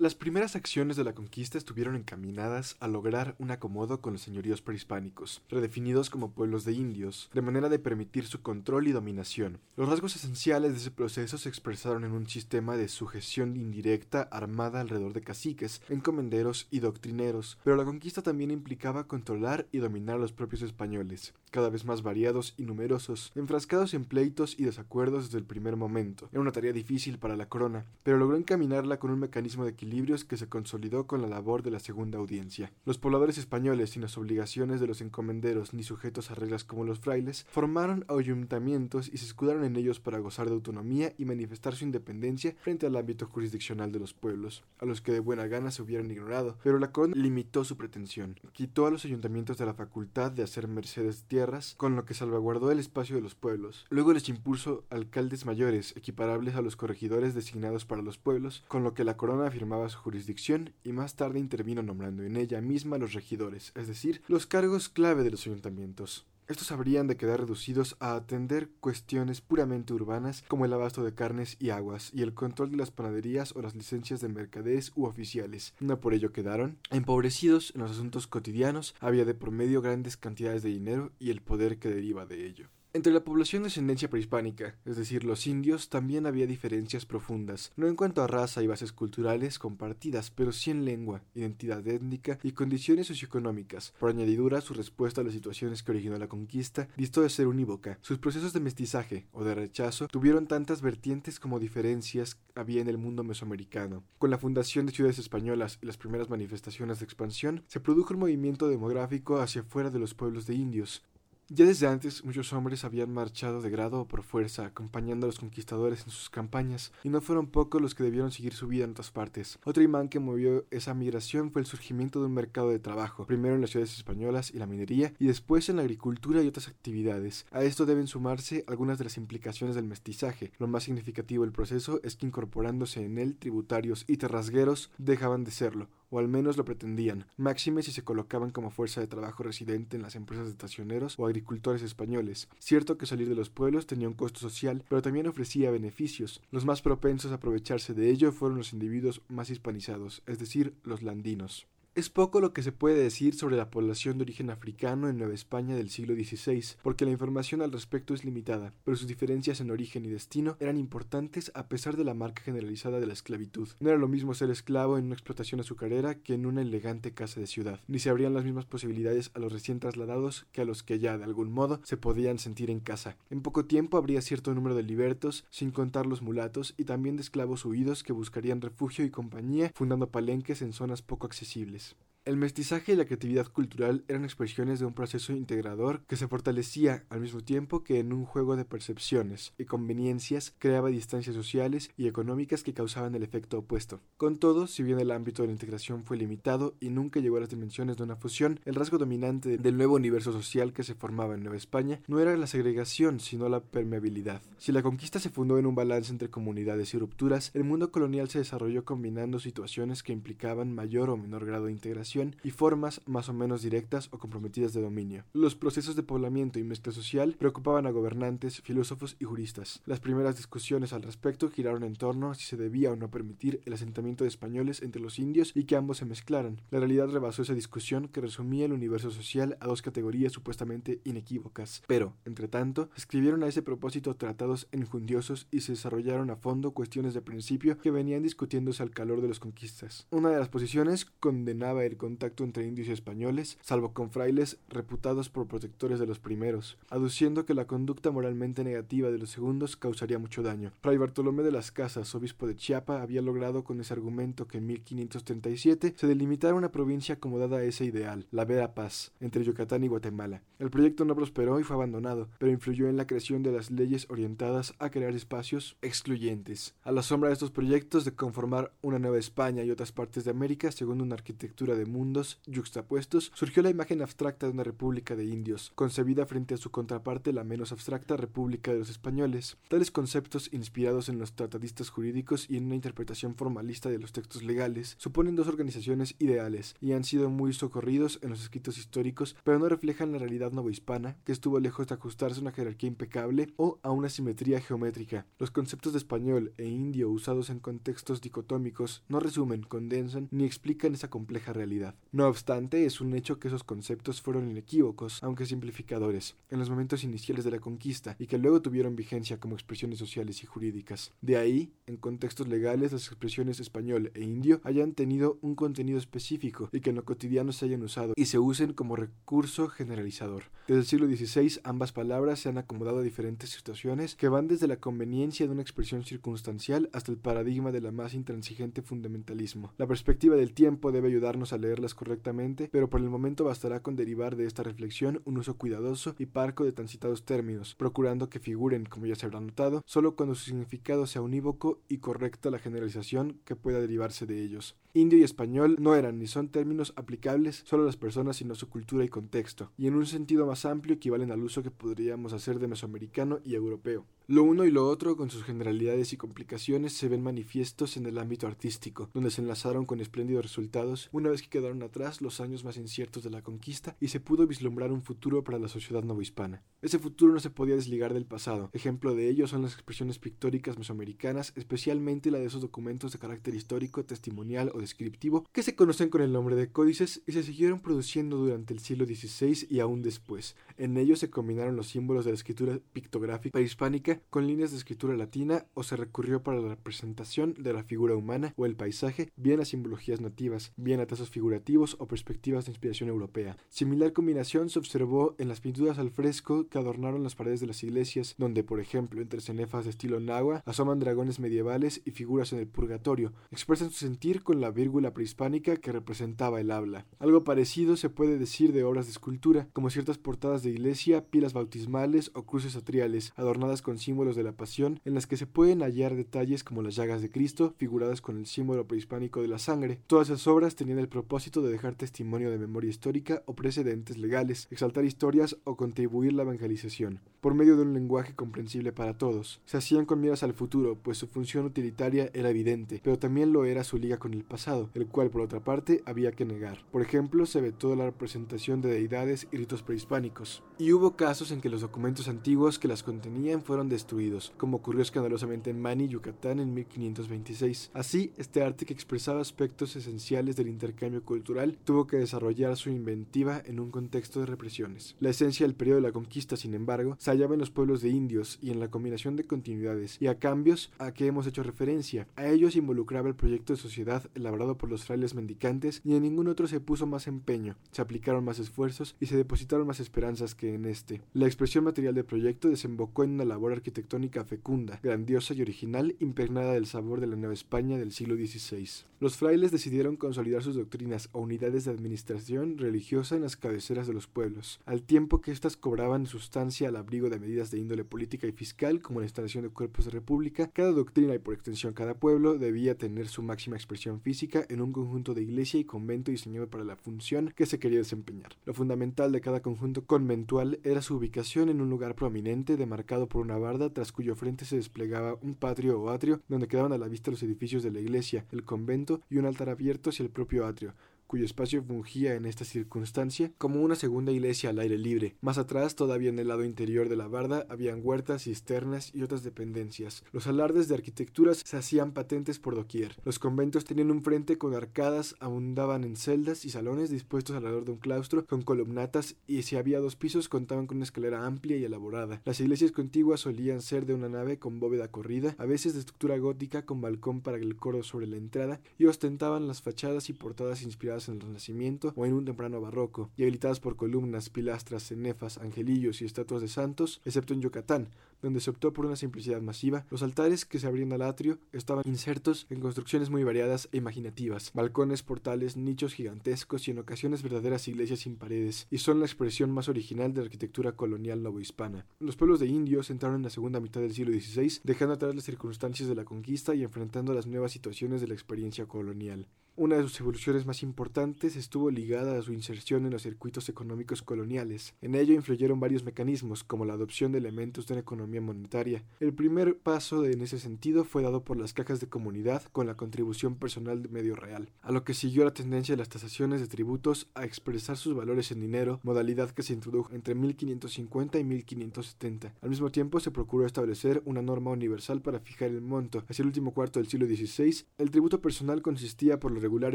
Las primeras acciones de la conquista estuvieron encaminadas a lograr un acomodo con los señoríos prehispánicos, redefinidos como pueblos de indios, de manera de permitir su control y dominación. Los rasgos esenciales de ese proceso se expresaron en un sistema de sujeción indirecta armada alrededor de caciques, encomenderos y doctrineros, pero la conquista también implicaba controlar y dominar a los propios españoles, cada vez más variados y numerosos, enfrascados en pleitos y desacuerdos desde el primer momento. Era una tarea difícil para la corona, pero logró encaminarla con un mecanismo de equilibrio que se consolidó con la labor de la segunda audiencia. Los pobladores españoles, sin las obligaciones de los encomenderos ni sujetos a reglas como los frailes, formaron ayuntamientos y se escudaron en ellos para gozar de autonomía y manifestar su independencia frente al ámbito jurisdiccional de los pueblos, a los que de buena gana se hubieran ignorado, pero la corona limitó su pretensión, quitó a los ayuntamientos de la facultad de hacer mercedes tierras, con lo que salvaguardó el espacio de los pueblos. Luego les impuso alcaldes mayores, equiparables a los corregidores designados para los pueblos, con lo que la corona afirmaba su jurisdicción y más tarde intervino nombrando en ella misma los regidores, es decir, los cargos clave de los ayuntamientos. Estos habrían de quedar reducidos a atender cuestiones puramente urbanas como el abasto de carnes y aguas y el control de las panaderías o las licencias de mercaderes u oficiales. No por ello quedaron empobrecidos en los asuntos cotidianos, había de promedio grandes cantidades de dinero y el poder que deriva de ello. Entre la población de ascendencia prehispánica, es decir, los indios, también había diferencias profundas, no en cuanto a raza y bases culturales compartidas, pero sí en lengua, identidad étnica y condiciones socioeconómicas. Por añadidura, su respuesta a las situaciones que originó la conquista distó de ser unívoca. Sus procesos de mestizaje o de rechazo tuvieron tantas vertientes como diferencias había en el mundo mesoamericano. Con la fundación de ciudades españolas y las primeras manifestaciones de expansión, se produjo un movimiento demográfico hacia fuera de los pueblos de indios, ya desde antes muchos hombres habían marchado de grado o por fuerza, acompañando a los conquistadores en sus campañas, y no fueron pocos los que debieron seguir su vida en otras partes. Otro imán que movió esa migración fue el surgimiento de un mercado de trabajo, primero en las ciudades españolas y la minería, y después en la agricultura y otras actividades. A esto deben sumarse algunas de las implicaciones del mestizaje. Lo más significativo del proceso es que incorporándose en él tributarios y terrasgueros dejaban de serlo, o al menos lo pretendían, máxime si se colocaban como fuerza de trabajo residente en las empresas de estacioneros o agricultores españoles. Cierto que salir de los pueblos tenía un costo social, pero también ofrecía beneficios. Los más propensos a aprovecharse de ello fueron los individuos más hispanizados, es decir, los landinos. Es poco lo que se puede decir sobre la población de origen africano en Nueva España del siglo XVI, porque la información al respecto es limitada, pero sus diferencias en origen y destino eran importantes a pesar de la marca generalizada de la esclavitud. No era lo mismo ser esclavo en una explotación azucarera que en una elegante casa de ciudad, ni se abrían las mismas posibilidades a los recién trasladados que a los que ya, de algún modo, se podían sentir en casa. En poco tiempo habría cierto número de libertos, sin contar los mulatos, y también de esclavos huidos que buscarían refugio y compañía, fundando palenques en zonas poco accesibles. El mestizaje y la creatividad cultural eran expresiones de un proceso integrador que se fortalecía al mismo tiempo que en un juego de percepciones y conveniencias creaba distancias sociales y económicas que causaban el efecto opuesto. Con todo, si bien el ámbito de la integración fue limitado y nunca llegó a las dimensiones de una fusión, el rasgo dominante del nuevo universo social que se formaba en Nueva España no era la segregación, sino la permeabilidad. Si la conquista se fundó en un balance entre comunidades y rupturas, el mundo colonial se desarrolló combinando situaciones que implicaban mayor o menor grado de integración y formas más o menos directas o comprometidas de dominio. Los procesos de poblamiento y mezcla social preocupaban a gobernantes, filósofos y juristas. Las primeras discusiones al respecto giraron en torno a si se debía o no permitir el asentamiento de españoles entre los indios y que ambos se mezclaran. La realidad rebasó esa discusión que resumía el universo social a dos categorías supuestamente inequívocas. Pero, entre tanto, escribieron a ese propósito tratados enjundiosos y se desarrollaron a fondo cuestiones de principio que venían discutiéndose al calor de las conquistas. Una de las posiciones condenaba el contacto entre indios y españoles, salvo con frailes reputados por protectores de los primeros, aduciendo que la conducta moralmente negativa de los segundos causaría mucho daño. Fray Bartolomé de las Casas, obispo de Chiapa, había logrado con ese argumento que en 1537 se delimitara una provincia acomodada a ese ideal, la Vera Paz, entre Yucatán y Guatemala. El proyecto no prosperó y fue abandonado, pero influyó en la creación de las leyes orientadas a crear espacios excluyentes. A la sombra de estos proyectos de conformar una nueva España y otras partes de América según una arquitectura de mundos yuxtapuestos, surgió la imagen abstracta de una república de indios, concebida frente a su contraparte la menos abstracta república de los españoles. Tales conceptos, inspirados en los tratadistas jurídicos y en una interpretación formalista de los textos legales, suponen dos organizaciones ideales y han sido muy socorridos en los escritos históricos, pero no reflejan la realidad novohispana, que estuvo lejos de ajustarse a una jerarquía impecable o a una simetría geométrica. Los conceptos de español e indio usados en contextos dicotómicos no resumen, condensan ni explican esa compleja realidad. No obstante, es un hecho que esos conceptos fueron inequívocos, aunque simplificadores, en los momentos iniciales de la conquista y que luego tuvieron vigencia como expresiones sociales y jurídicas. De ahí, en contextos legales, las expresiones español e indio hayan tenido un contenido específico y que en lo cotidiano se hayan usado y se usen como recurso generalizador. Desde el siglo XVI, ambas palabras se han acomodado a diferentes situaciones que van desde la conveniencia de una expresión circunstancial hasta el paradigma de la más intransigente fundamentalismo. La perspectiva del tiempo debe ayudarnos a leerlas correctamente, pero por el momento bastará con derivar de esta reflexión un uso cuidadoso y parco de tan citados términos, procurando que figuren, como ya se habrá notado, solo cuando su significado sea unívoco y correcta la generalización que pueda derivarse de ellos. Indio y español no eran ni son términos aplicables solo a las personas, sino a su cultura y contexto, y en un sentido más amplio equivalen al uso que podríamos hacer de mesoamericano y europeo. Lo uno y lo otro, con sus generalidades y complicaciones, se ven manifiestos en el ámbito artístico, donde se enlazaron con espléndidos resultados una vez que quedaron atrás los años más inciertos de la conquista y se pudo vislumbrar un futuro para la sociedad novohispana. Ese futuro no se podía desligar del pasado. Ejemplo de ello son las expresiones pictóricas mesoamericanas, especialmente la de esos documentos de carácter histórico, testimonial o descriptivo, que se conocen con el nombre de códices y se siguieron produciendo durante el siglo XVI y aún después. En ellos se combinaron los símbolos de la escritura pictográfica prehispánica con líneas de escritura latina o se recurrió para la representación de la figura humana o el paisaje, bien a simbologías nativas, bien a trazos figurativos o perspectivas de inspiración europea. Similar combinación se observó en las pinturas al fresco que adornaron las paredes de las iglesias, donde, por ejemplo, entre cenefas de estilo nahua asoman dragones medievales y figuras en el purgatorio. Expresan su sentir con la vírgula prehispánica que representaba el habla. Algo parecido se puede decir de obras de escultura, como ciertas portadas de iglesia, pilas bautismales o cruces atriales, adornadas con de la pasión, en las que se pueden hallar detalles como las llagas de Cristo, figuradas con el símbolo prehispánico de la sangre. Todas esas obras tenían el propósito de dejar testimonio de memoria histórica o precedentes legales, exaltar historias o contribuir la evangelización, por medio de un lenguaje comprensible para todos. Se hacían con miras al futuro, pues su función utilitaria era evidente, pero también lo era su liga con el pasado, el cual por otra parte había que negar. Por ejemplo, se vetó la representación de deidades y ritos prehispánicos. Y hubo casos en que los documentos antiguos que las contenían fueron destruidos, como ocurrió escandalosamente en Mani, Yucatán en 1526. Así, este arte que expresaba aspectos esenciales del intercambio cultural tuvo que desarrollar su inventiva en un contexto de represiones. La esencia del periodo de la conquista, sin embargo, se hallaba en los pueblos de indios y en la combinación de continuidades y a cambios a que hemos hecho referencia. A ellos involucraba el proyecto de sociedad elaborado por los frailes mendicantes y en ningún otro se puso más empeño, se aplicaron más esfuerzos y se depositaron más esperanzas que en este. La expresión material del proyecto desembocó en una labor arquitectónica fecunda, grandiosa y original, impregnada del sabor de la Nueva España del siglo XVI. Los frailes decidieron consolidar sus doctrinas o unidades de administración religiosa en las cabeceras de los pueblos, al tiempo que éstas cobraban sustancia al de medidas de índole política y fiscal como la instalación de cuerpos de república, cada doctrina y por extensión cada pueblo debía tener su máxima expresión física en un conjunto de iglesia y convento diseñado para la función que se quería desempeñar. Lo fundamental de cada conjunto conventual era su ubicación en un lugar prominente demarcado por una barda tras cuyo frente se desplegaba un patio o atrio donde quedaban a la vista los edificios de la iglesia, el convento y un altar abierto hacia el propio atrio, cuyo espacio fungía en esta circunstancia como una segunda iglesia al aire libre. Más atrás, todavía en el lado interior de la barda, habían huertas, cisternas y otras dependencias. Los alardes de arquitecturas se hacían patentes por doquier. Los conventos tenían un frente con arcadas, abundaban en celdas y salones dispuestos alrededor de un claustro con columnatas y si había dos pisos contaban con una escalera amplia y elaborada. Las iglesias contiguas solían ser de una nave con bóveda corrida, a veces de estructura gótica con balcón para el coro sobre la entrada y ostentaban las fachadas y portadas en el Renacimiento o en un temprano barroco, y habilitadas por columnas, pilastras, cenefas, angelillos y estatuas de santos, excepto en Yucatán, donde se optó por una simplicidad masiva, los altares que se abrían al atrio estaban insertos en construcciones muy variadas e imaginativas, balcones, portales, nichos gigantescos y en ocasiones verdaderas iglesias sin paredes, y son la expresión más original de la arquitectura colonial novohispana. Los pueblos de indios entraron en la segunda mitad del siglo XVI, dejando atrás las circunstancias de la conquista y enfrentando las nuevas situaciones de la experiencia colonial. Una de sus evoluciones más importantes estuvo ligada a su inserción en los circuitos económicos coloniales. En ello influyeron varios mecanismos, como la adopción de elementos de una economía monetaria. El primer paso en ese sentido fue dado por las cajas de comunidad con la contribución personal de medio real, a lo que siguió la tendencia de las tasaciones de tributos a expresar sus valores en dinero, modalidad que se introdujo entre 1550 y 1570. Al mismo tiempo se procuró establecer una norma universal para fijar el monto. Hacia el último cuarto del siglo XVI, el tributo personal consistía por lo regular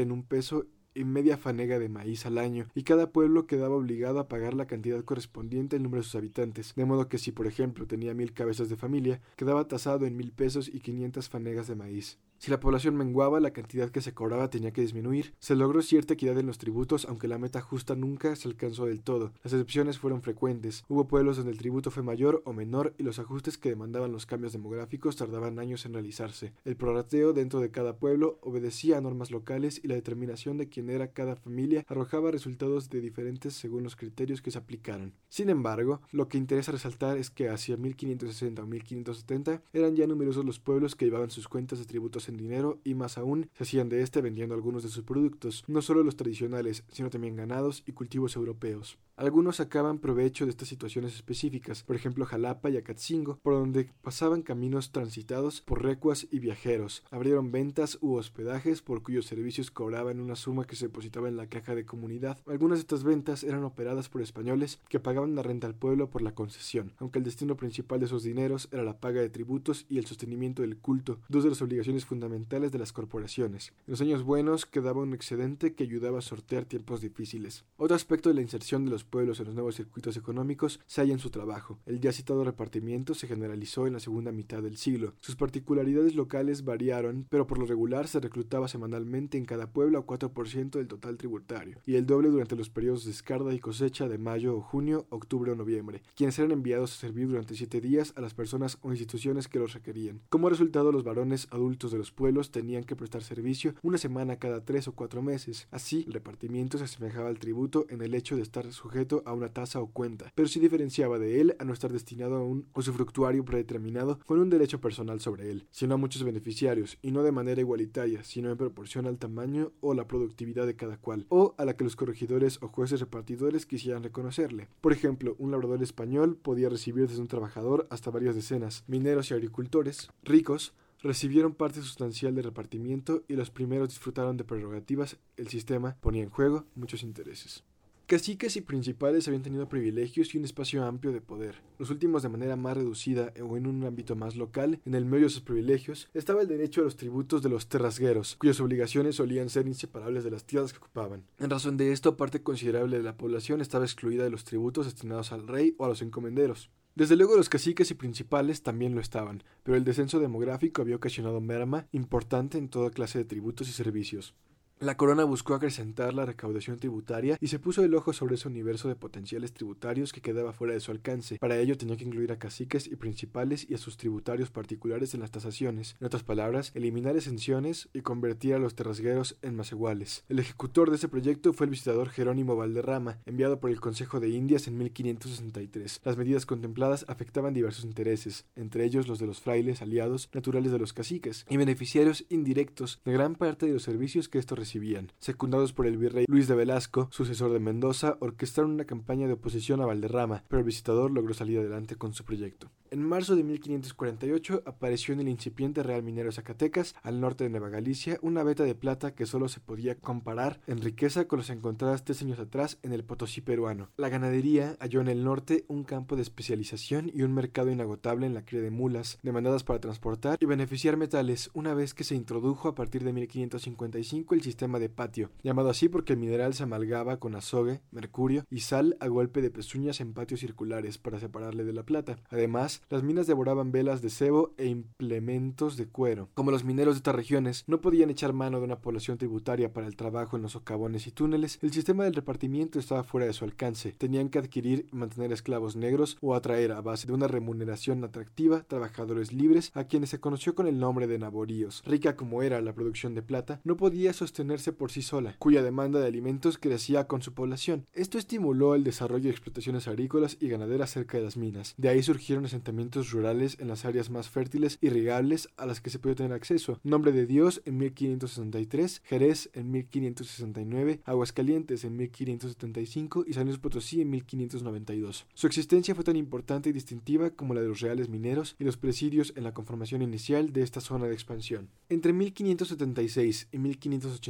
en un peso y media fanega de maíz al año, y cada pueblo quedaba obligado a pagar la cantidad correspondiente al número de sus habitantes, de modo que si por ejemplo tenía mil cabezas de familia, quedaba tasado en mil pesos y quinientas fanegas de maíz. Si la población menguaba, la cantidad que se cobraba tenía que disminuir. Se logró cierta equidad en los tributos, aunque la meta justa nunca se alcanzó del todo. Las excepciones fueron frecuentes. Hubo pueblos donde el tributo fue mayor o menor y los ajustes que demandaban los cambios demográficos tardaban años en realizarse. El prorrateo dentro de cada pueblo obedecía a normas locales y la determinación de quién era cada familia arrojaba resultados de diferentes según los criterios que se aplicaron. Sin embargo, lo que interesa resaltar es que hacia 1560 o 1570 eran ya numerosos los pueblos que llevaban sus cuentas de tributos en dinero y más aún se hacían de este vendiendo algunos de sus productos, no solo los tradicionales, sino también ganados y cultivos europeos. Algunos sacaban provecho de estas situaciones específicas, por ejemplo Jalapa y Acatzingo, por donde pasaban caminos transitados por recuas y viajeros. Abrieron ventas u hospedajes por cuyos servicios cobraban una suma que se depositaba en la caja de comunidad. Algunas de estas ventas eran operadas por españoles que pagaban la renta al pueblo por la concesión, aunque el destino principal de esos dineros era la paga de tributos y el sostenimiento del culto, dos de las obligaciones fundamentales de las corporaciones. En los años buenos quedaba un excedente que ayudaba a sortear tiempos difíciles. Otro aspecto de la inserción de los pueblos en los nuevos circuitos económicos se halla en su trabajo. El ya citado repartimiento se generalizó en la segunda mitad del siglo. Sus particularidades locales variaron, pero por lo regular se reclutaba semanalmente en cada pueblo a 4% del total tributario, y el doble durante los periodos de escarda y cosecha de mayo o junio, octubre o noviembre, quienes eran enviados a servir durante siete días a las personas o instituciones que los requerían. Como resultado, los varones adultos de los pueblos tenían que prestar servicio una semana cada tres o cuatro meses. Así, el repartimiento se asemejaba al tributo en el hecho de estar sujeto a una tasa o cuenta, pero sí diferenciaba de él a no estar destinado a un usufructuario predeterminado con un derecho personal sobre él, sino a muchos beneficiarios, y no de manera igualitaria, sino en proporción al tamaño o la productividad de cada cual, o a la que los corregidores o jueces repartidores quisieran reconocerle. Por ejemplo, un labrador español podía recibir desde un trabajador hasta varias decenas, mineros y agricultores, ricos, recibieron parte sustancial de repartimiento y los primeros disfrutaron de prerrogativas, el sistema ponía en juego muchos intereses. Caciques y principales habían tenido privilegios y un espacio amplio de poder. Los últimos de manera más reducida o en un ámbito más local, en el medio de sus privilegios, estaba el derecho a los tributos de los terrasgueros, cuyas obligaciones solían ser inseparables de las tierras que ocupaban. En razón de esto, parte considerable de la población estaba excluida de los tributos destinados al rey o a los encomenderos. Desde luego los caciques y principales también lo estaban, pero el descenso demográfico había ocasionado merma importante en toda clase de tributos y servicios. La corona buscó acrecentar la recaudación tributaria y se puso el ojo sobre ese universo de potenciales tributarios que quedaba fuera de su alcance. Para ello tenía que incluir a caciques y principales y a sus tributarios particulares en las tasaciones. En otras palabras, eliminar exenciones y convertir a los terrasgueros en más iguales. El ejecutor de ese proyecto fue el visitador Jerónimo Valderrama, enviado por el Consejo de Indias en 1563. Las medidas contempladas afectaban diversos intereses, entre ellos los de los frailes aliados naturales de los caciques y beneficiarios indirectos de gran parte de los servicios que estos recibían. Secundados por el virrey Luis de Velasco, sucesor de Mendoza, orquestaron una campaña de oposición a Valderrama, pero el visitador logró salir adelante con su proyecto. En marzo de 1548 apareció en el incipiente Real Minero Zacatecas, al norte de Nueva Galicia, una veta de plata que solo se podía comparar en riqueza con las encontradas tres años atrás en el Potosí peruano. La ganadería halló en el norte un campo de especialización y un mercado inagotable en la cría de mulas, demandadas para transportar y beneficiar metales, una vez que se introdujo a partir de 1555 el sistema de patio, llamado así porque el mineral se amalgaba con azogue, mercurio y sal a golpe de pezuñas en patios circulares para separarle de la plata. Además, las minas devoraban velas de cebo e implementos de cuero. Como los mineros de estas regiones no podían echar mano de una población tributaria para el trabajo en los socavones y túneles, el sistema del repartimiento estaba fuera de su alcance. Tenían que adquirir y mantener esclavos negros o atraer a base de una remuneración atractiva trabajadores libres a quienes se conoció con el nombre de naboríos. Rica como era la producción de plata, no podía sostener sostenerse por sí sola, cuya demanda de alimentos crecía con su población. Esto estimuló el desarrollo de explotaciones agrícolas y ganaderas cerca de las minas. De ahí surgieron asentamientos rurales en las áreas más fértiles y rigables a las que se podía tener acceso. Nombre de Dios en 1563, Jerez en 1569, Aguascalientes en 1575 y San Luis Potosí en 1592. Su existencia fue tan importante y distintiva como la de los reales mineros y los presidios en la conformación inicial de esta zona de expansión. Entre 1576 y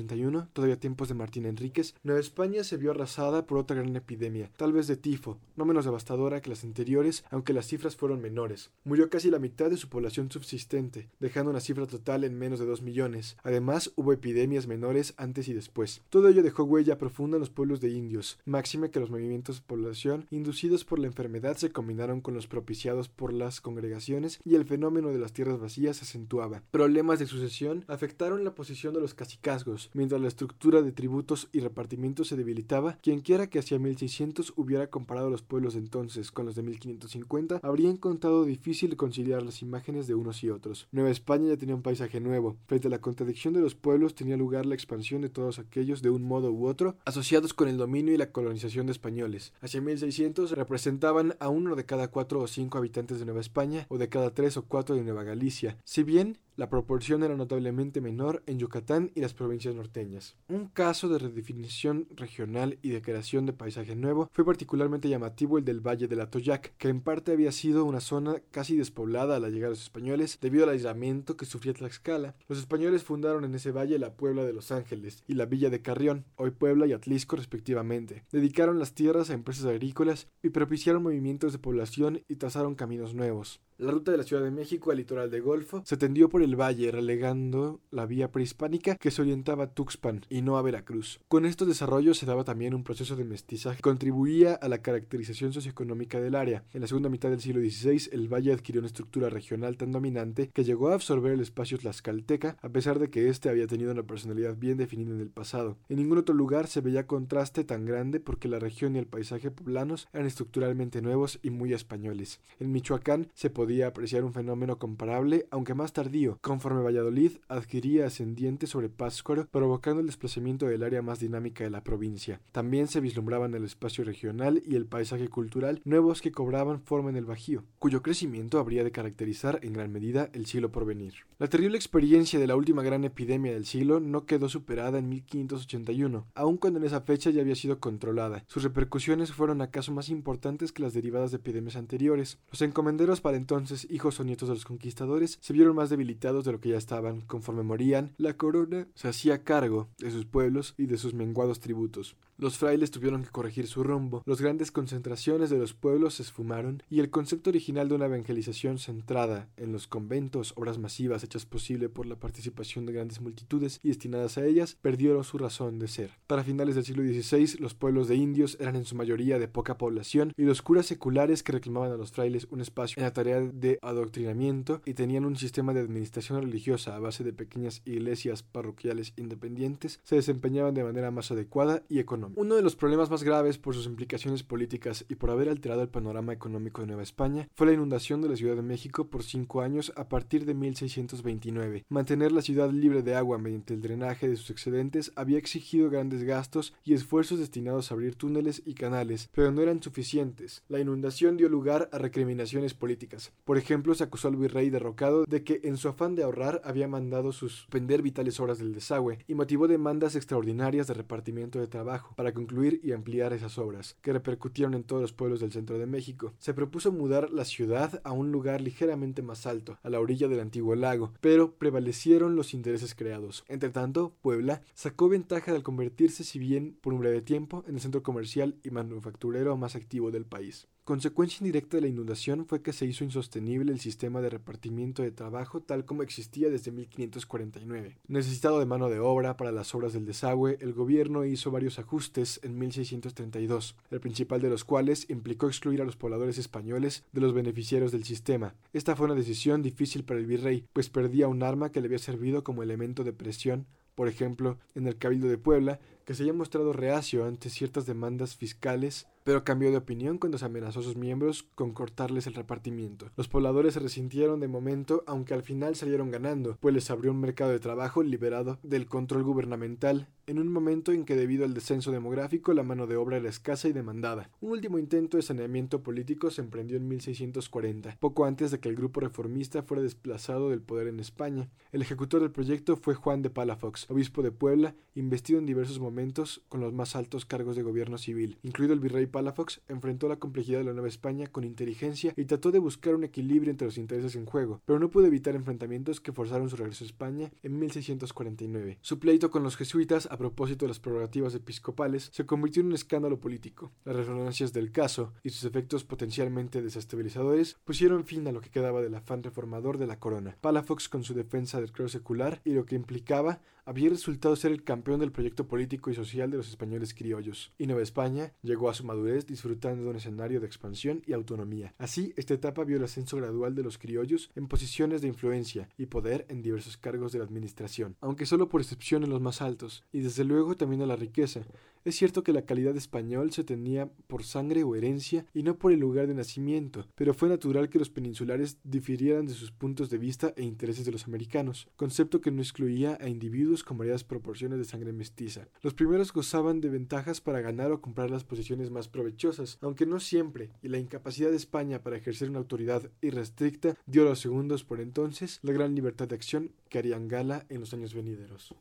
1581, todavía tiempos de Martín Enríquez, Nueva España se vio arrasada por otra gran epidemia, tal vez de tifo, no menos devastadora que las anteriores, aunque las cifras fueron menores. Murió casi la mitad de su población subsistente, dejando una cifra total en menos de 2 millones. Además, hubo epidemias menores antes y después. Todo ello dejó huella profunda en los pueblos de indios, máxime que los movimientos de población inducidos por la enfermedad se combinaron con los propiciados por las congregaciones y el fenómeno de las tierras vacías se acentuaba. Problemas de sucesión afectaron la posición de los cacicazgos, mientras la estructura de tributos y repartimientos se debilitaba. Quienquiera que hacia 1600 hubiera comparado los pueblos de entonces con los de 1550 habría encontrado difícil conciliar las imágenes de unos y otros. Nueva España ya tenía un paisaje nuevo. Frente a la contradicción de los pueblos tenía lugar la expansión de todos aquellos de un modo u otro asociados con el dominio y la colonización de españoles. Hacia 1600 representaban a uno de cada cuatro o cinco habitantes de Nueva España o de cada tres o cuatro de Nueva Galicia. Si bien la proporción era notablemente menor en Yucatán y las provincias norteñas. Un caso de redefinición regional y de creación de paisaje nuevo fue particularmente llamativo el del Valle de la Toyac, que en parte había sido una zona casi despoblada a la llegada de los españoles debido al aislamiento que sufría Tlaxcala. Los españoles fundaron en ese valle la Puebla de Los Ángeles y la Villa de Carrión, hoy Puebla y Atlisco respectivamente. Dedicaron las tierras a empresas agrícolas y propiciaron movimientos de población y trazaron caminos nuevos. La ruta de la Ciudad de México al litoral de Golfo se tendió por el valle, relegando la vía prehispánica que se orientaba a Tuxpan y no a Veracruz. Con estos desarrollos se daba también un proceso de mestizaje que contribuía a la caracterización socioeconómica del área. En la segunda mitad del siglo XVI, el valle adquirió una estructura regional tan dominante que llegó a absorber el espacio tlaxcalteca, a pesar de que éste había tenido una personalidad bien definida en el pasado. En ningún otro lugar se veía contraste tan grande porque la región y el paisaje poblanos eran estructuralmente nuevos y muy españoles. En Michoacán se podía apreciar un fenómeno comparable, aunque más tardío, conforme Valladolid adquiría ascendiente sobre Pátzcuaro, provocando el desplazamiento del área más dinámica de la provincia. También se vislumbraban el espacio regional y el paisaje cultural nuevos que cobraban forma en el Bajío, cuyo crecimiento habría de caracterizar en gran medida el siglo por venir. La terrible experiencia de la última gran epidemia del siglo no quedó superada en 1581, aun cuando en esa fecha ya había sido controlada. Sus repercusiones fueron acaso más importantes que las derivadas de epidemias anteriores. Los encomenderos para entonces entonces hijos o nietos de los conquistadores, se vieron más debilitados de lo que ya estaban. Conforme morían, la corona se hacía cargo de sus pueblos y de sus menguados tributos. Los frailes tuvieron que corregir su rumbo, las grandes concentraciones de los pueblos se esfumaron y el concepto original de una evangelización centrada en los conventos, obras masivas hechas posible por la participación de grandes multitudes y destinadas a ellas, perdieron su razón de ser. Para finales del siglo XVI, los pueblos de indios eran en su mayoría de poca población y los curas seculares que reclamaban a los frailes un espacio en la tarea de adoctrinamiento y tenían un sistema de administración religiosa a base de pequeñas iglesias parroquiales independientes, se desempeñaban de manera más adecuada y económica. Uno de los problemas más graves por sus implicaciones políticas y por haber alterado el panorama económico de Nueva España fue la inundación de la Ciudad de México por cinco años a partir de 1629. Mantener la ciudad libre de agua mediante el drenaje de sus excedentes había exigido grandes gastos y esfuerzos destinados a abrir túneles y canales, pero no eran suficientes. La inundación dio lugar a recriminaciones políticas. Por ejemplo, se acusó al virrey derrocado de que en su afán de ahorrar había mandado suspender vitales obras del desagüe y motivó demandas extraordinarias de repartimiento de trabajo para concluir y ampliar esas obras, que repercutieron en todos los pueblos del centro de México. Se propuso mudar la ciudad a un lugar ligeramente más alto, a la orilla del antiguo lago, pero prevalecieron los intereses creados. Entretanto, Puebla sacó ventaja al convertirse, si bien por un breve tiempo, en el centro comercial y manufacturero más activo del país. Consecuencia indirecta de la inundación fue que se hizo insostenible el sistema de repartimiento de trabajo tal como existía desde 1549. Necesitado de mano de obra para las obras del desagüe, el gobierno hizo varios ajustes en 1632, el principal de los cuales implicó excluir a los pobladores españoles de los beneficiarios del sistema. Esta fue una decisión difícil para el virrey, pues perdía un arma que le había servido como elemento de presión por ejemplo, en el Cabildo de Puebla, que se había mostrado reacio ante ciertas demandas fiscales pero cambió de opinión cuando se amenazó a sus miembros con cortarles el repartimiento. Los pobladores se resintieron de momento, aunque al final salieron ganando, pues les abrió un mercado de trabajo liberado del control gubernamental, en un momento en que debido al descenso demográfico la mano de obra era escasa y demandada. Un último intento de saneamiento político se emprendió en 1640, poco antes de que el grupo reformista fuera desplazado del poder en España. El ejecutor del proyecto fue Juan de Palafox, obispo de Puebla, investido en diversos momentos con los más altos cargos de gobierno civil, incluido el virrey Palafox, enfrentó la complejidad de la Nueva España con inteligencia y trató de buscar un equilibrio entre los intereses en juego, pero no pudo evitar enfrentamientos que forzaron su regreso a España en 1649. Su pleito con los jesuitas a propósito de las prerrogativas episcopales se convirtió en un escándalo político. Las resonancias del caso y sus efectos potencialmente desestabilizadores pusieron fin a lo que quedaba del afán reformador de la corona. Palafox con su defensa del clero secular y lo que implicaba había resultado ser el campeón del proyecto político y social de los españoles criollos, y Nueva España llegó a su madurez disfrutando de un escenario de expansión y autonomía. Así, esta etapa vio el ascenso gradual de los criollos en posiciones de influencia y poder en diversos cargos de la administración, aunque solo por excepción en los más altos, y desde luego también a la riqueza, es cierto que la calidad español se tenía por sangre o herencia y no por el lugar de nacimiento, pero fue natural que los peninsulares difirieran de sus puntos de vista e intereses de los americanos, concepto que no excluía a individuos con variadas proporciones de sangre mestiza. Los primeros gozaban de ventajas para ganar o comprar las posiciones más provechosas, aunque no siempre, y la incapacidad de España para ejercer una autoridad irrestricta dio a los segundos por entonces la gran libertad de acción que harían gala en los años venideros.